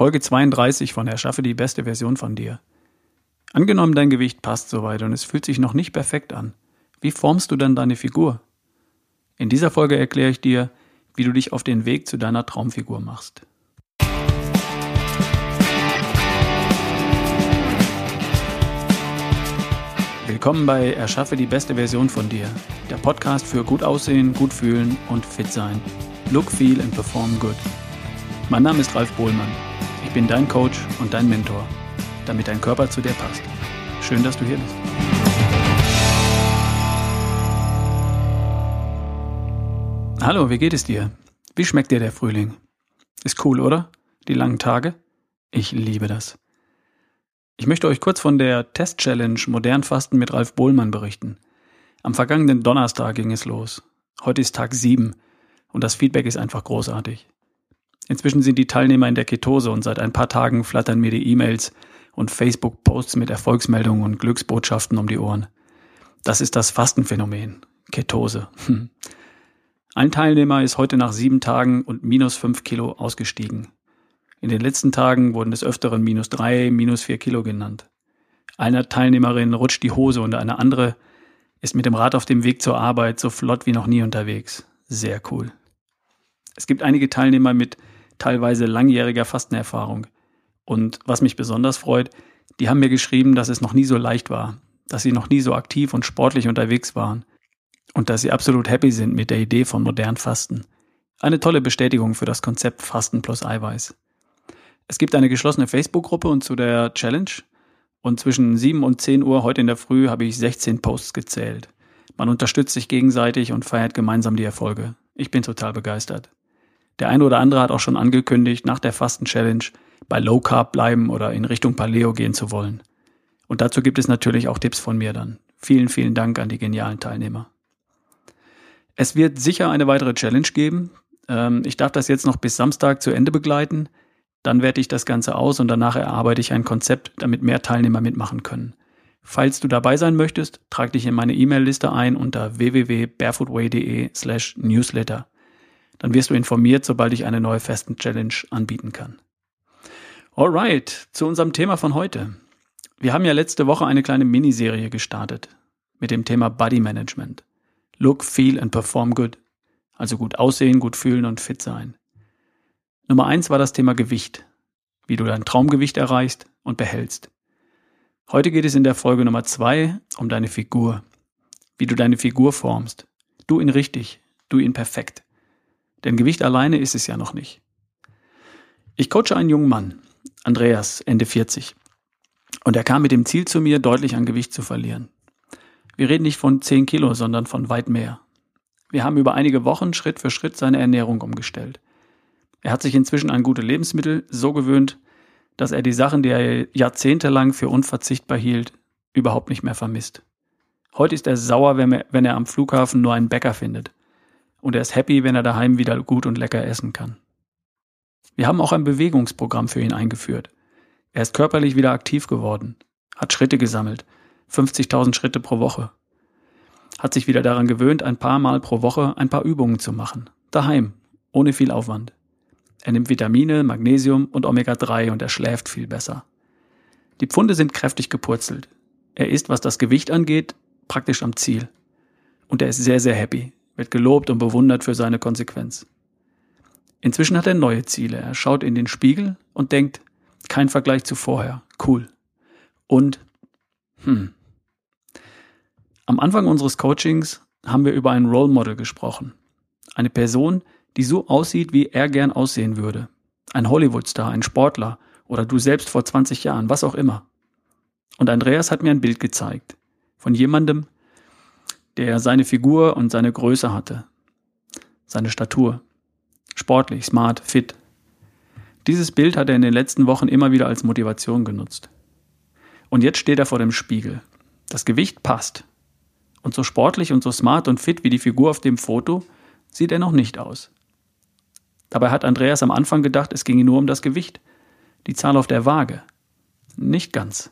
Folge 32 von Erschaffe die beste Version von dir. Angenommen, dein Gewicht passt soweit und es fühlt sich noch nicht perfekt an. Wie formst du dann deine Figur? In dieser Folge erkläre ich dir, wie du dich auf den Weg zu deiner Traumfigur machst. Willkommen bei Erschaffe die beste Version von dir, der Podcast für gut aussehen, gut fühlen und fit sein. Look, feel and perform good. Mein Name ist Ralf Bohlmann. Ich bin dein Coach und dein Mentor, damit dein Körper zu dir passt. Schön, dass du hier bist. Hallo, wie geht es dir? Wie schmeckt dir der Frühling? Ist cool, oder? Die langen Tage? Ich liebe das. Ich möchte euch kurz von der Test-Challenge Modern Fasten mit Ralf Bohlmann berichten. Am vergangenen Donnerstag ging es los. Heute ist Tag 7 und das Feedback ist einfach großartig. Inzwischen sind die Teilnehmer in der Ketose und seit ein paar Tagen flattern mir die E-Mails und Facebook-Posts mit Erfolgsmeldungen und Glücksbotschaften um die Ohren. Das ist das Fastenphänomen. Ketose. Hm. Ein Teilnehmer ist heute nach sieben Tagen und minus fünf Kilo ausgestiegen. In den letzten Tagen wurden des Öfteren minus drei, minus vier Kilo genannt. Einer Teilnehmerin rutscht die Hose und eine andere ist mit dem Rad auf dem Weg zur Arbeit so flott wie noch nie unterwegs. Sehr cool. Es gibt einige Teilnehmer mit teilweise langjähriger Fastenerfahrung. Und was mich besonders freut, die haben mir geschrieben, dass es noch nie so leicht war, dass sie noch nie so aktiv und sportlich unterwegs waren und dass sie absolut happy sind mit der Idee von modern Fasten. Eine tolle Bestätigung für das Konzept Fasten plus Eiweiß. Es gibt eine geschlossene Facebook-Gruppe und zu der Challenge. Und zwischen 7 und 10 Uhr heute in der Früh habe ich 16 Posts gezählt. Man unterstützt sich gegenseitig und feiert gemeinsam die Erfolge. Ich bin total begeistert. Der eine oder andere hat auch schon angekündigt, nach der Fasten-Challenge bei Low Carb bleiben oder in Richtung Paleo gehen zu wollen. Und dazu gibt es natürlich auch Tipps von mir dann. Vielen, vielen Dank an die genialen Teilnehmer. Es wird sicher eine weitere Challenge geben. Ähm, ich darf das jetzt noch bis Samstag zu Ende begleiten. Dann werte ich das Ganze aus und danach erarbeite ich ein Konzept, damit mehr Teilnehmer mitmachen können. Falls du dabei sein möchtest, trag dich in meine E-Mail-Liste ein unter www.barefootway.de slash newsletter. Dann wirst du informiert, sobald ich eine neue Fasten-Challenge anbieten kann. Alright, zu unserem Thema von heute. Wir haben ja letzte Woche eine kleine Miniserie gestartet mit dem Thema Body Management. Look, feel and perform good. Also gut aussehen, gut fühlen und fit sein. Nummer eins war das Thema Gewicht, wie du dein Traumgewicht erreichst und behältst. Heute geht es in der Folge Nummer zwei um deine Figur, wie du deine Figur formst. Du ihn richtig, du ihn perfekt. Denn Gewicht alleine ist es ja noch nicht. Ich coache einen jungen Mann, Andreas, Ende 40. Und er kam mit dem Ziel zu mir, deutlich an Gewicht zu verlieren. Wir reden nicht von 10 Kilo, sondern von weit mehr. Wir haben über einige Wochen Schritt für Schritt seine Ernährung umgestellt. Er hat sich inzwischen an gute Lebensmittel so gewöhnt, dass er die Sachen, die er jahrzehntelang für unverzichtbar hielt, überhaupt nicht mehr vermisst. Heute ist er sauer, wenn er, am Flughafen nur einen Bäcker findet. Und er ist happy, wenn er daheim wieder gut und lecker essen kann. Wir haben auch ein Bewegungsprogramm für ihn eingeführt. Er ist körperlich wieder aktiv geworden, hat Schritte gesammelt, 50.000 Schritte pro Woche. Hat sich wieder daran gewöhnt, ein paar Mal pro Woche ein paar Übungen zu machen. Daheim, ohne viel Aufwand. Er nimmt Vitamine, Magnesium und Omega-3 und er schläft viel besser. Die Pfunde sind kräftig gepurzelt. Er ist, was das Gewicht angeht, praktisch am Ziel. Und er ist sehr, sehr happy, wird gelobt und bewundert für seine Konsequenz. Inzwischen hat er neue Ziele. Er schaut in den Spiegel und denkt, kein Vergleich zu vorher. Cool. Und, hm. Am Anfang unseres Coachings haben wir über ein Role Model gesprochen. Eine Person, die so aussieht, wie er gern aussehen würde. Ein Hollywoodstar, ein Sportler oder du selbst vor 20 Jahren, was auch immer. Und Andreas hat mir ein Bild gezeigt von jemandem, der seine Figur und seine Größe hatte, seine Statur, sportlich, smart, fit. Dieses Bild hat er in den letzten Wochen immer wieder als Motivation genutzt. Und jetzt steht er vor dem Spiegel. Das Gewicht passt. Und so sportlich und so smart und fit wie die Figur auf dem Foto sieht er noch nicht aus. Dabei hat Andreas am Anfang gedacht, es ginge nur um das Gewicht, die Zahl auf der Waage. Nicht ganz.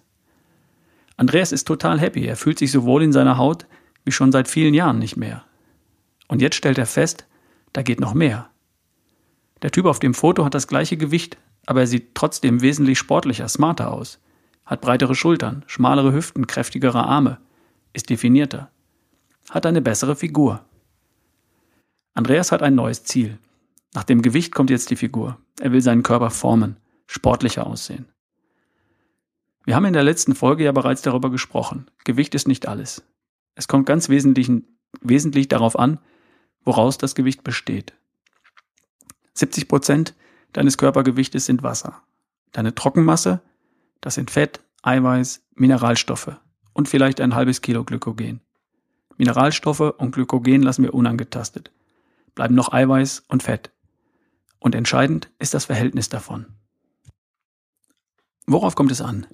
Andreas ist total happy, er fühlt sich so wohl in seiner Haut wie schon seit vielen Jahren nicht mehr. Und jetzt stellt er fest, da geht noch mehr. Der Typ auf dem Foto hat das gleiche Gewicht, aber er sieht trotzdem wesentlich sportlicher, smarter aus, hat breitere Schultern, schmalere Hüften, kräftigere Arme, ist definierter, hat eine bessere Figur. Andreas hat ein neues Ziel. Nach dem Gewicht kommt jetzt die Figur. Er will seinen Körper formen, sportlicher aussehen. Wir haben in der letzten Folge ja bereits darüber gesprochen. Gewicht ist nicht alles. Es kommt ganz wesentlich, darauf an, woraus das Gewicht besteht. 70 Prozent deines Körpergewichtes sind Wasser. Deine Trockenmasse, das sind Fett, Eiweiß, Mineralstoffe und vielleicht ein halbes Kilo Glykogen. Mineralstoffe und Glykogen lassen wir unangetastet. Bleiben noch Eiweiß und Fett. Und entscheidend ist das Verhältnis davon. Worauf kommt es an?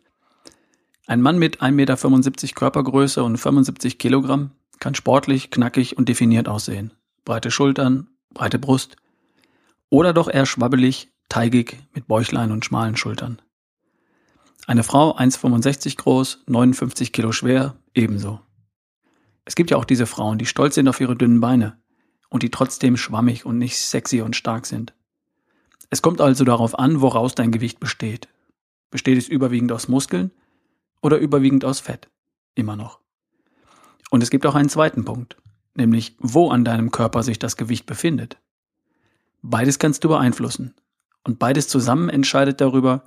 Ein Mann mit 1,75 Meter Körpergröße und 75 Kilogramm kann sportlich, knackig und definiert aussehen. Breite Schultern, breite Brust. Oder doch eher schwabbelig, teigig mit Bäuchlein und schmalen Schultern. Eine Frau 1,65 groß, 59 Kilo schwer, ebenso. Es gibt ja auch diese Frauen, die stolz sind auf ihre dünnen Beine und die trotzdem schwammig und nicht sexy und stark sind. Es kommt also darauf an, woraus dein Gewicht besteht. Besteht es überwiegend aus Muskeln oder überwiegend aus Fett? Immer noch. Und es gibt auch einen zweiten Punkt, nämlich wo an deinem Körper sich das Gewicht befindet. Beides kannst du beeinflussen. Und beides zusammen entscheidet darüber,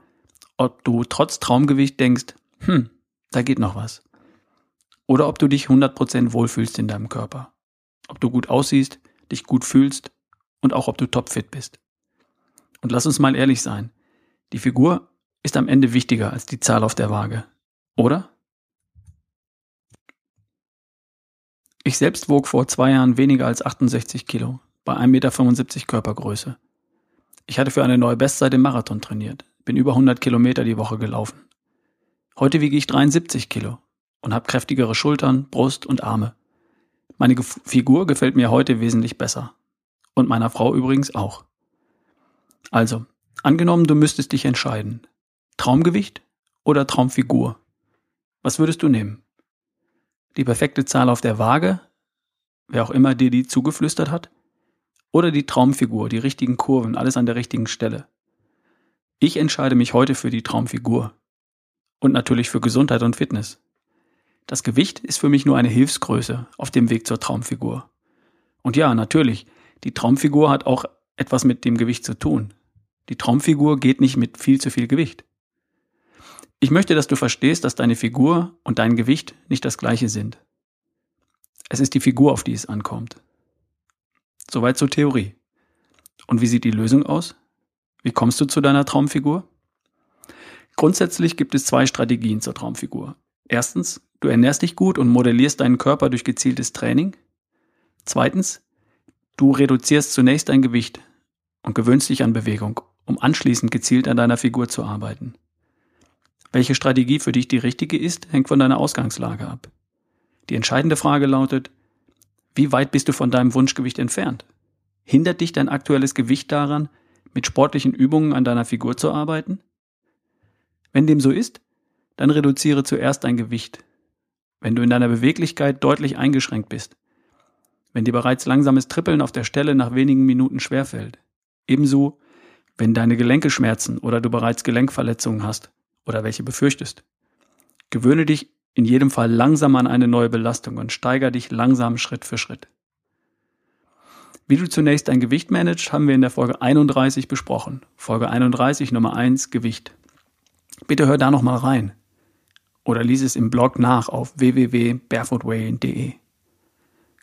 ob du trotz Traumgewicht denkst, hm, da geht noch was. Oder ob du dich 100% wohlfühlst in deinem Körper. Ob du gut aussiehst, dich gut fühlst und auch ob du topfit bist. Und lass uns mal ehrlich sein. Die Figur ist am Ende wichtiger als die Zahl auf der Waage. Oder? Ich selbst wog vor zwei Jahren weniger als 68 Kilo, bei 1,75 Meter Körpergröße. Ich hatte für eine neue Bestzeit im Marathon trainiert, bin über 100 Kilometer die Woche gelaufen. Heute wiege ich 73 Kilo und habe kräftigere Schultern, Brust und Arme. Meine Ge Figur gefällt mir heute wesentlich besser. Und meiner Frau übrigens auch. Also, angenommen, du müsstest dich entscheiden. Traumgewicht oder Traumfigur? Was würdest du nehmen? Die perfekte Zahl auf der Waage, wer auch immer dir die zugeflüstert hat? Oder die Traumfigur, die richtigen Kurven, alles an der richtigen Stelle? Ich entscheide mich heute für die Traumfigur. Und natürlich für Gesundheit und Fitness. Das Gewicht ist für mich nur eine Hilfsgröße auf dem Weg zur Traumfigur. Und ja, natürlich, die Traumfigur hat auch etwas mit dem Gewicht zu tun. Die Traumfigur geht nicht mit viel zu viel Gewicht. Ich möchte, dass du verstehst, dass deine Figur und dein Gewicht nicht das gleiche sind. Es ist die Figur, auf die es ankommt. Soweit zur Theorie. Und wie sieht die Lösung aus? Wie kommst du zu deiner Traumfigur? Grundsätzlich gibt es zwei Strategien zur Traumfigur. Erstens, du ernährst dich gut und modellierst deinen Körper durch gezieltes Training. Zweitens, du reduzierst zunächst dein Gewicht und gewöhnst dich an Bewegung, um anschließend gezielt an deiner Figur zu arbeiten. Welche Strategie für dich die richtige ist, hängt von deiner Ausgangslage ab. Die entscheidende Frage lautet, wie weit bist du von deinem Wunschgewicht entfernt? Hindert dich dein aktuelles Gewicht daran, mit sportlichen Übungen an deiner Figur zu arbeiten? Wenn dem so ist, dann reduziere zuerst dein Gewicht. Wenn du in deiner Beweglichkeit deutlich eingeschränkt bist, wenn dir bereits langsames Trippeln auf der Stelle nach wenigen Minuten schwerfällt, ebenso wenn deine Gelenke schmerzen oder du bereits Gelenkverletzungen hast oder welche befürchtest. Gewöhne dich in jedem Fall langsam an eine neue Belastung und steigere dich langsam Schritt für Schritt. Wie du zunächst dein Gewicht managst, haben wir in der Folge 31 besprochen. Folge 31 Nummer 1 Gewicht. Bitte hör da noch mal rein oder lies es im Blog nach auf www.barefootway.de.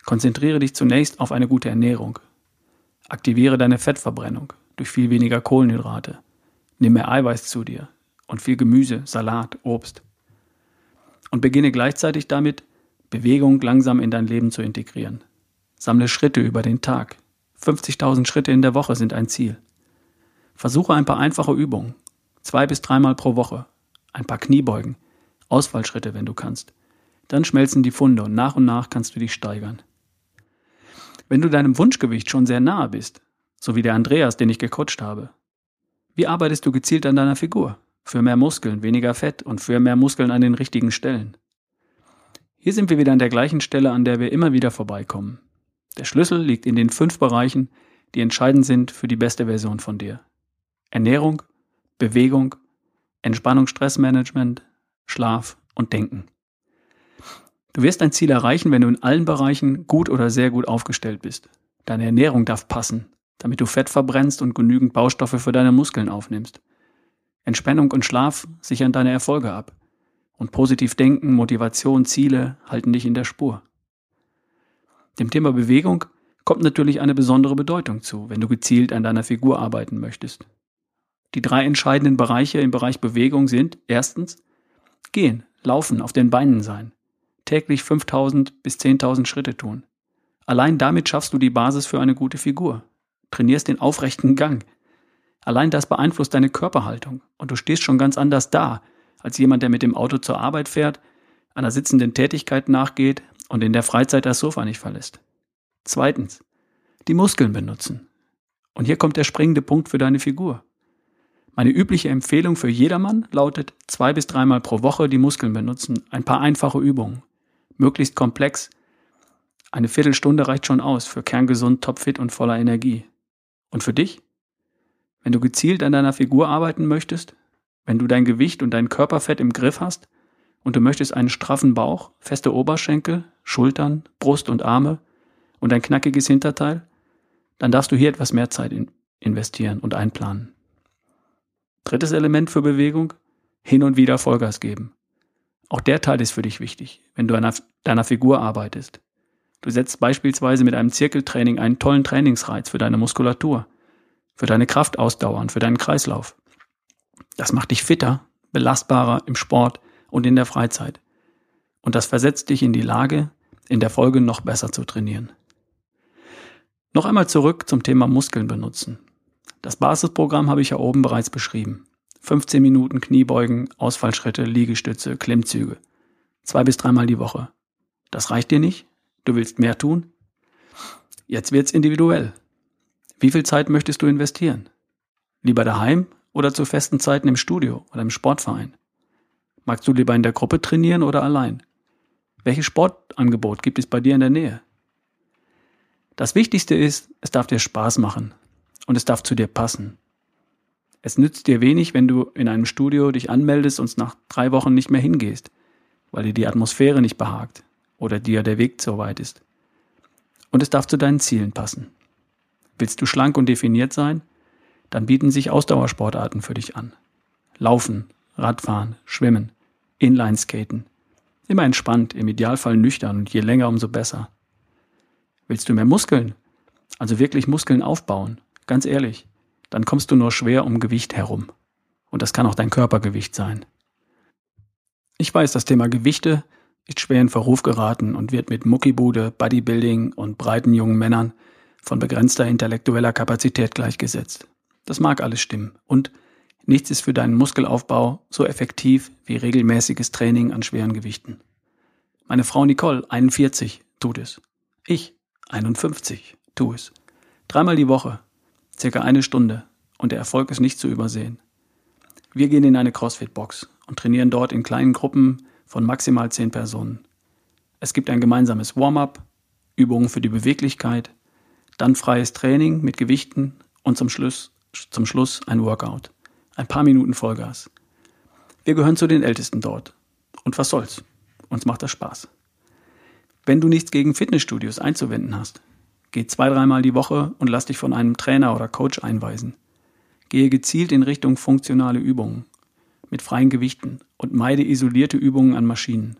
Konzentriere dich zunächst auf eine gute Ernährung. Aktiviere deine Fettverbrennung durch viel weniger Kohlenhydrate. Nimm mehr Eiweiß zu dir und viel Gemüse, Salat, Obst. Und beginne gleichzeitig damit, Bewegung langsam in dein Leben zu integrieren. Sammle Schritte über den Tag. 50.000 Schritte in der Woche sind ein Ziel. Versuche ein paar einfache Übungen. Zwei bis dreimal pro Woche. Ein paar Kniebeugen. Ausfallschritte, wenn du kannst. Dann schmelzen die Funde und nach und nach kannst du dich steigern. Wenn du deinem Wunschgewicht schon sehr nahe bist, so wie der Andreas, den ich gecoacht habe, wie arbeitest du gezielt an deiner Figur? Für mehr Muskeln, weniger Fett und für mehr Muskeln an den richtigen Stellen. Hier sind wir wieder an der gleichen Stelle, an der wir immer wieder vorbeikommen. Der Schlüssel liegt in den fünf Bereichen, die entscheidend sind für die beste Version von dir. Ernährung, Bewegung, Entspannung, Stressmanagement, Schlaf und Denken. Du wirst dein Ziel erreichen, wenn du in allen Bereichen gut oder sehr gut aufgestellt bist. Deine Ernährung darf passen, damit du Fett verbrennst und genügend Baustoffe für deine Muskeln aufnimmst. Entspannung und Schlaf sichern deine Erfolge ab. Und positiv denken, Motivation, Ziele halten dich in der Spur. Dem Thema Bewegung kommt natürlich eine besondere Bedeutung zu, wenn du gezielt an deiner Figur arbeiten möchtest. Die drei entscheidenden Bereiche im Bereich Bewegung sind erstens Gehen, Laufen, auf den Beinen sein, täglich 5000 bis 10.000 Schritte tun. Allein damit schaffst du die Basis für eine gute Figur. Trainierst den aufrechten Gang. Allein das beeinflusst deine Körperhaltung und du stehst schon ganz anders da, als jemand, der mit dem Auto zur Arbeit fährt, einer sitzenden Tätigkeit nachgeht und in der Freizeit das Sofa nicht verlässt. Zweitens, die Muskeln benutzen. Und hier kommt der springende Punkt für deine Figur. Meine übliche Empfehlung für jedermann lautet zwei bis dreimal pro Woche die Muskeln benutzen, ein paar einfache Übungen. Möglichst komplex. Eine Viertelstunde reicht schon aus für kerngesund, topfit und voller Energie. Und für dich? Wenn du gezielt an deiner Figur arbeiten möchtest, wenn du dein Gewicht und dein Körperfett im Griff hast und du möchtest einen straffen Bauch, feste Oberschenkel, Schultern, Brust und Arme und ein knackiges Hinterteil, dann darfst du hier etwas mehr Zeit in investieren und einplanen. Drittes Element für Bewegung, hin und wieder Vollgas geben. Auch der Teil ist für dich wichtig, wenn du an deiner Figur arbeitest. Du setzt beispielsweise mit einem Zirkeltraining einen tollen Trainingsreiz für deine Muskulatur, für deine Kraftausdauer für deinen Kreislauf. Das macht dich fitter, belastbarer im Sport und in der Freizeit. Und das versetzt dich in die Lage, in der Folge noch besser zu trainieren. Noch einmal zurück zum Thema Muskeln benutzen. Das Basisprogramm habe ich ja oben bereits beschrieben. 15 Minuten Kniebeugen, Ausfallschritte, Liegestütze, Klimmzüge. Zwei bis dreimal die Woche. Das reicht dir nicht? Du willst mehr tun? Jetzt wird's individuell. Wie viel Zeit möchtest du investieren? Lieber daheim oder zu festen Zeiten im Studio oder im Sportverein? Magst du lieber in der Gruppe trainieren oder allein? Welches Sportangebot gibt es bei dir in der Nähe? Das Wichtigste ist, es darf dir Spaß machen und es darf zu dir passen. Es nützt dir wenig, wenn du in einem Studio dich anmeldest und nach drei Wochen nicht mehr hingehst, weil dir die Atmosphäre nicht behagt oder dir der Weg zu weit ist. Und es darf zu deinen Zielen passen. Willst du schlank und definiert sein? Dann bieten sich Ausdauersportarten für dich an. Laufen, Radfahren, Schwimmen, Inlineskaten. Immer entspannt, im Idealfall nüchtern und je länger, umso besser. Willst du mehr Muskeln? Also wirklich Muskeln aufbauen? Ganz ehrlich, dann kommst du nur schwer um Gewicht herum. Und das kann auch dein Körpergewicht sein. Ich weiß, das Thema Gewichte ist schwer in Verruf geraten und wird mit Muckibude, Bodybuilding und breiten jungen Männern von begrenzter intellektueller Kapazität gleichgesetzt. Das mag alles stimmen. Und nichts ist für deinen Muskelaufbau so effektiv wie regelmäßiges Training an schweren Gewichten. Meine Frau Nicole, 41, tut es. Ich, 51, tu es. Dreimal die Woche, circa eine Stunde, und der Erfolg ist nicht zu übersehen. Wir gehen in eine CrossFit-Box und trainieren dort in kleinen Gruppen von maximal zehn Personen. Es gibt ein gemeinsames Warm-up, Übungen für die Beweglichkeit, dann freies Training mit Gewichten und zum Schluss, zum Schluss ein Workout. Ein paar Minuten Vollgas. Wir gehören zu den Ältesten dort. Und was soll's? Uns macht das Spaß. Wenn du nichts gegen Fitnessstudios einzuwenden hast, geh zwei, dreimal die Woche und lass dich von einem Trainer oder Coach einweisen. Gehe gezielt in Richtung funktionale Übungen mit freien Gewichten und meide isolierte Übungen an Maschinen.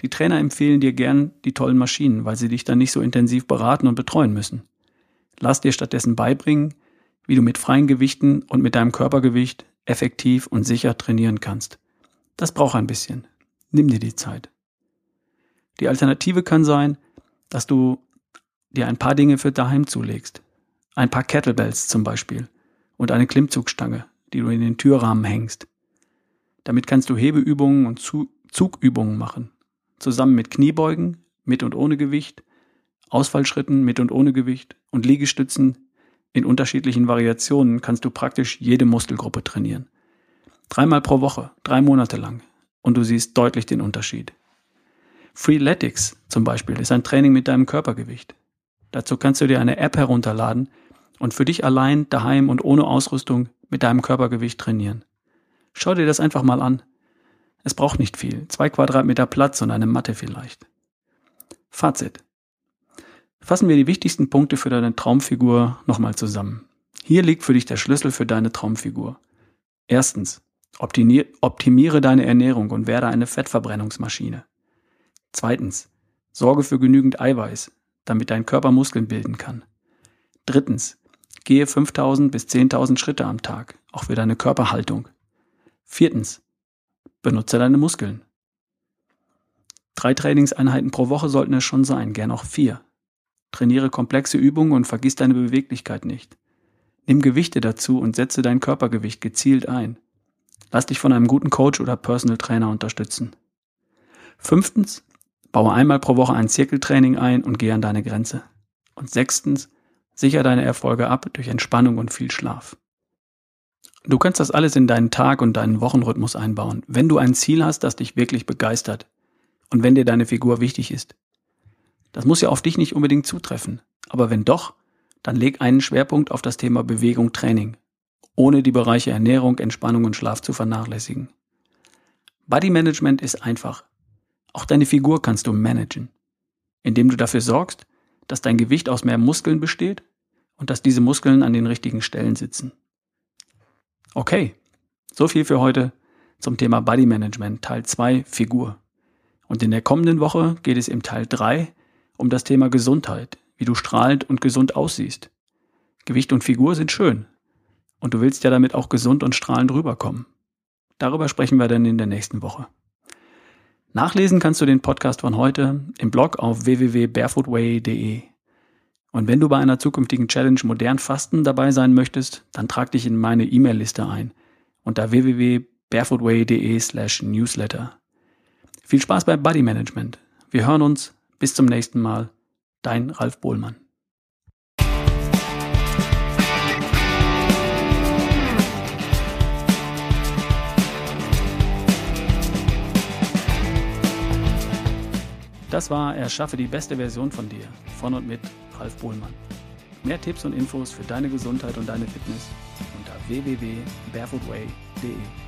Die Trainer empfehlen dir gern die tollen Maschinen, weil sie dich dann nicht so intensiv beraten und betreuen müssen. Lass dir stattdessen beibringen, wie du mit freien Gewichten und mit deinem Körpergewicht effektiv und sicher trainieren kannst. Das braucht ein bisschen. Nimm dir die Zeit. Die Alternative kann sein, dass du dir ein paar Dinge für daheim zulegst. Ein paar Kettlebells zum Beispiel und eine Klimmzugstange, die du in den Türrahmen hängst. Damit kannst du Hebeübungen und Zugübungen machen zusammen mit Kniebeugen mit und ohne Gewicht, Ausfallschritten mit und ohne Gewicht und Liegestützen in unterschiedlichen Variationen kannst du praktisch jede Muskelgruppe trainieren. Dreimal pro Woche, drei Monate lang und du siehst deutlich den Unterschied. Freeletics zum Beispiel ist ein Training mit deinem Körpergewicht. Dazu kannst du dir eine App herunterladen und für dich allein daheim und ohne Ausrüstung mit deinem Körpergewicht trainieren. Schau dir das einfach mal an. Es braucht nicht viel, zwei Quadratmeter Platz und eine Matte vielleicht. Fazit. Fassen wir die wichtigsten Punkte für deine Traumfigur nochmal zusammen. Hier liegt für dich der Schlüssel für deine Traumfigur. Erstens, optimiere deine Ernährung und werde eine Fettverbrennungsmaschine. Zweitens, sorge für genügend Eiweiß, damit dein Körper Muskeln bilden kann. Drittens, gehe 5000 bis 10.000 Schritte am Tag, auch für deine Körperhaltung. Viertens, benutze deine Muskeln. Drei Trainingseinheiten pro Woche sollten es schon sein, gern auch vier. Trainiere komplexe Übungen und vergiss deine Beweglichkeit nicht. Nimm Gewichte dazu und setze dein Körpergewicht gezielt ein. Lass dich von einem guten Coach oder Personal Trainer unterstützen. Fünftens, baue einmal pro Woche ein Zirkeltraining ein und geh an deine Grenze. Und sechstens, sicher deine Erfolge ab durch Entspannung und viel Schlaf. Du kannst das alles in deinen Tag und deinen Wochenrhythmus einbauen, wenn du ein Ziel hast, das dich wirklich begeistert und wenn dir deine Figur wichtig ist. Das muss ja auf dich nicht unbedingt zutreffen, aber wenn doch, dann leg einen Schwerpunkt auf das Thema Bewegung Training, ohne die Bereiche Ernährung, Entspannung und Schlaf zu vernachlässigen. Body Management ist einfach. Auch deine Figur kannst du managen, indem du dafür sorgst, dass dein Gewicht aus mehr Muskeln besteht und dass diese Muskeln an den richtigen Stellen sitzen. Okay, so viel für heute zum Thema Body Management Teil 2 Figur. Und in der kommenden Woche geht es im Teil 3 um das Thema Gesundheit, wie du strahlend und gesund aussiehst. Gewicht und Figur sind schön. Und du willst ja damit auch gesund und strahlend rüberkommen. Darüber sprechen wir dann in der nächsten Woche. Nachlesen kannst du den Podcast von heute im Blog auf www.barefootway.de. Und wenn du bei einer zukünftigen Challenge modern Fasten dabei sein möchtest, dann trag dich in meine E-Mail-Liste ein unter www.barefootway.de slash newsletter. Viel Spaß beim Body Management. Wir hören uns. Bis zum nächsten Mal. Dein Ralf Bohlmann. Das war Erschaffe die beste Version von dir, von und mit Ralf Bohlmann. Mehr Tipps und Infos für deine Gesundheit und deine Fitness unter www.barefootway.de.